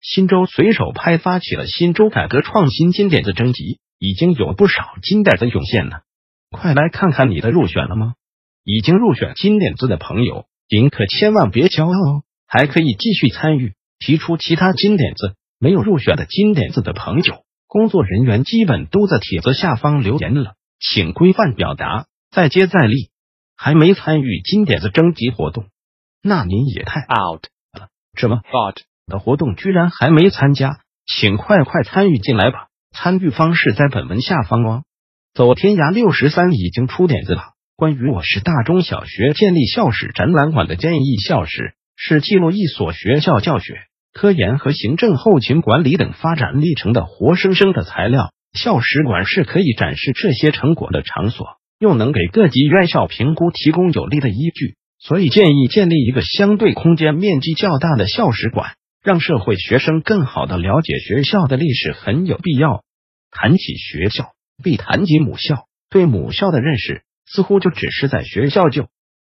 新州随手拍发起了新州改革创新金点子征集，已经有不少金点子涌现了，快来看看你的入选了吗？已经入选金点子的朋友，您可千万别骄傲哦，还可以继续参与。提出其他金点子没有入选的金点子的朋友，工作人员基本都在帖子下方留言了，请规范表达，再接再厉。还没参与金点子征集活动，那您也太 out 了。什么 out 的活动居然还没参加？请快快参与进来吧！参与方式在本文下方哦。走天涯六十三已经出点子了，关于我市大中小学建立校史展览馆的建议，校史是记录一所学校教学。科研和行政后勤管理等发展历程的活生生的材料，校史馆是可以展示这些成果的场所，又能给各级院校评估提供有力的依据，所以建议建立一个相对空间面积较大的校史馆，让社会学生更好的了解学校的历史，很有必要。谈起学校，必谈及母校，对母校的认识似乎就只是在学校就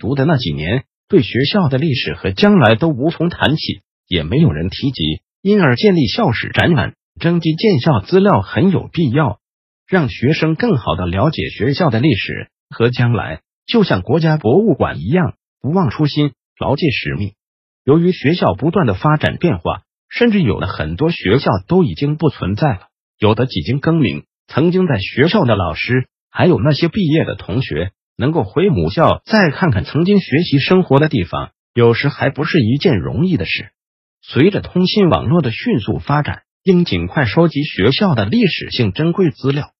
读的那几年，对学校的历史和将来都无从谈起。也没有人提及，因而建立校史展览，征集建校资料很有必要，让学生更好的了解学校的历史和将来，就像国家博物馆一样，不忘初心，牢记使命。由于学校不断的发展变化，甚至有了很多学校都已经不存在了，有的几经更名。曾经在学校的老师，还有那些毕业的同学，能够回母校再看看曾经学习生活的地方，有时还不是一件容易的事。随着通信网络的迅速发展，应尽快收集学校的历史性珍贵资料。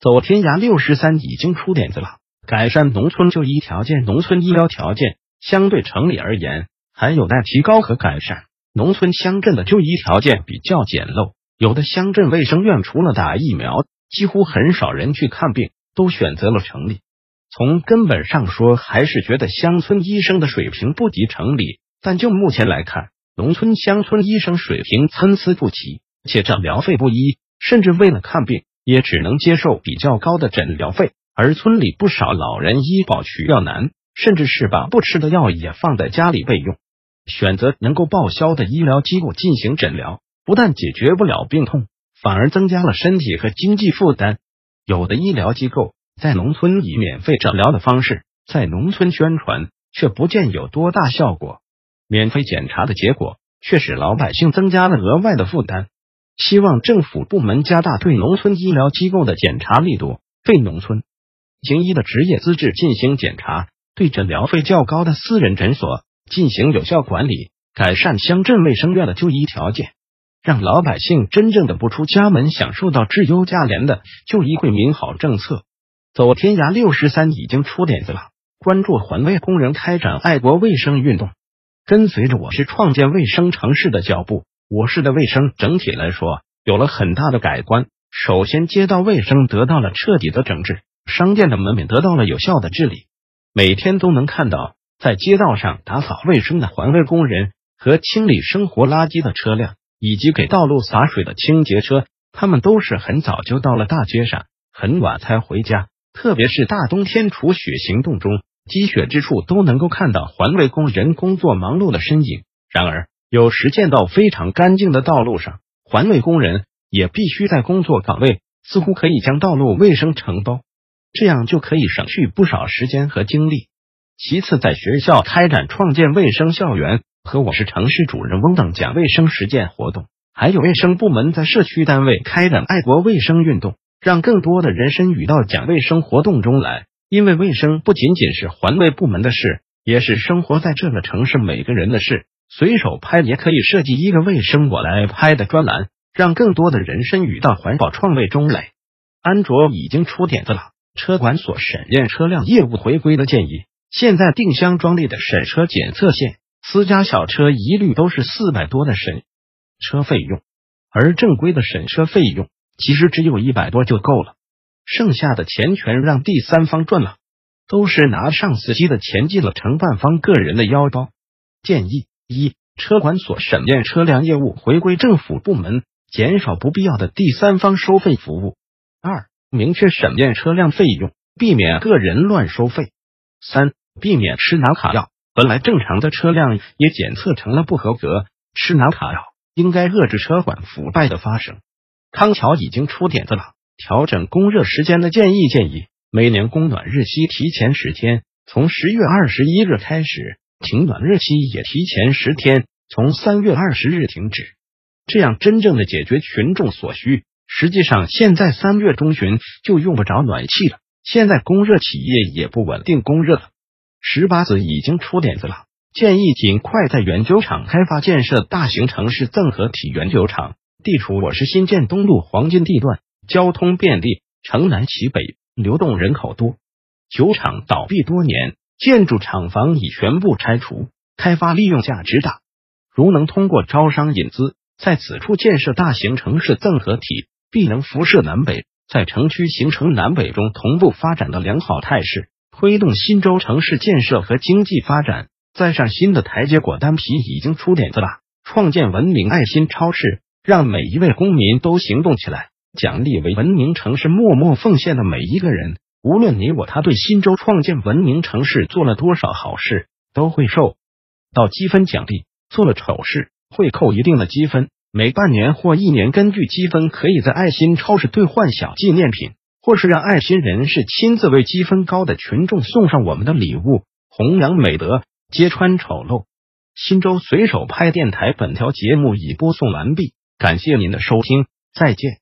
走天涯六十三已经出点子了，改善农村就医条件。农村医疗条件相对城里而言还有待提高和改善。农村乡镇的就医条件比较简陋，有的乡镇卫生院除了打疫苗，几乎很少人去看病，都选择了城里。从根本上说，还是觉得乡村医生的水平不及城里。但就目前来看，农村乡村医生水平参差不齐，且诊疗费不一，甚至为了看病也只能接受比较高的诊疗费。而村里不少老人医保取药难，甚至是把不吃的药也放在家里备用。选择能够报销的医疗机构进行诊疗，不但解决不了病痛，反而增加了身体和经济负担。有的医疗机构在农村以免费诊疗的方式在农村宣传，却不见有多大效果。免费检查的结果，却使老百姓增加了额外的负担。希望政府部门加大对农村医疗机构的检查力度，对农村行医的职业资质进行检查，对诊疗费较高的私人诊所进行有效管理，改善乡镇卫生院的就医条件，让老百姓真正的不出家门，享受到质优价廉的就医惠民好政策。走天涯六十三已经出点子了，关注环卫工人开展爱国卫生运动。跟随着我市创建卫生城市的脚步，我市的卫生整体来说有了很大的改观。首先，街道卫生得到了彻底的整治，商店的门面得到了有效的治理。每天都能看到在街道上打扫卫生的环卫工人和清理生活垃圾的车辆，以及给道路洒水的清洁车。他们都是很早就到了大街上，很晚才回家。特别是大冬天除雪行动中。积雪之处都能够看到环卫工人工作忙碌的身影。然而，有时见到非常干净的道路上，环卫工人也必须在工作岗位，似乎可以将道路卫生承包，这样就可以省去不少时间和精力。其次，在学校开展创建卫生校园和我市城市主人翁等讲卫生实践活动，还有卫生部门在社区单位开展爱国卫生运动，让更多的人参与到讲卫生活动中来。因为卫生不仅仅是环卫部门的事，也是生活在这个城市每个人的事。随手拍也可以设计一个卫生我来拍的专栏，让更多的人参与到环保创卫中来。安卓已经出点子了，车管所审验车辆业务回归的建议。现在定箱装立的审车检测线，私家小车一律都是四百多的审，车费用，而正规的审车费用其实只有一百多就够了，剩下的钱全让第三方赚了，都是拿上司机的钱进了承办方个人的腰包。建议一，车管所审验车辆业务回归政府部门，减少不必要的第三方收费服务；二，明确审验车辆费用，避免个人乱收费；三，避免吃拿卡药。本来正常的车辆也检测成了不合格，吃拿卡药应该遏制车管腐败的发生。康桥已经出点子了，调整供热时间的建议建议，每年供暖日期提前十天，从十月二十一日开始；停暖日期也提前十天，从三月二十日停止。这样真正的解决群众所需。实际上，现在三月中旬就用不着暖气了，现在供热企业也不稳定供热了。十八子已经出点子了，建议尽快在原酒厂开发建设大型城市综合体原酒厂，地处我市新建东路黄金地段，交通便利，城南其北，流动人口多。酒厂倒闭多年，建筑厂房已全部拆除，开发利用价值大。如能通过招商引资，在此处建设大型城市综合体，必能辐射南北，在城区形成南北中同步发展的良好态势。推动新州城市建设和经济发展，再上新的台阶。果丹皮已经出点子了，创建文明爱心超市，让每一位公民都行动起来，奖励为文明城市默默奉献的每一个人。无论你我他对新州创建文明城市做了多少好事，都会受到积分奖励；做了丑事，会扣一定的积分。每半年或一年，根据积分，可以在爱心超市兑换小纪念品。或是让爱心人士亲自为积分高的群众送上我们的礼物，弘扬美德，揭穿丑陋。新州随手拍电台本条节目已播送完毕，感谢您的收听，再见。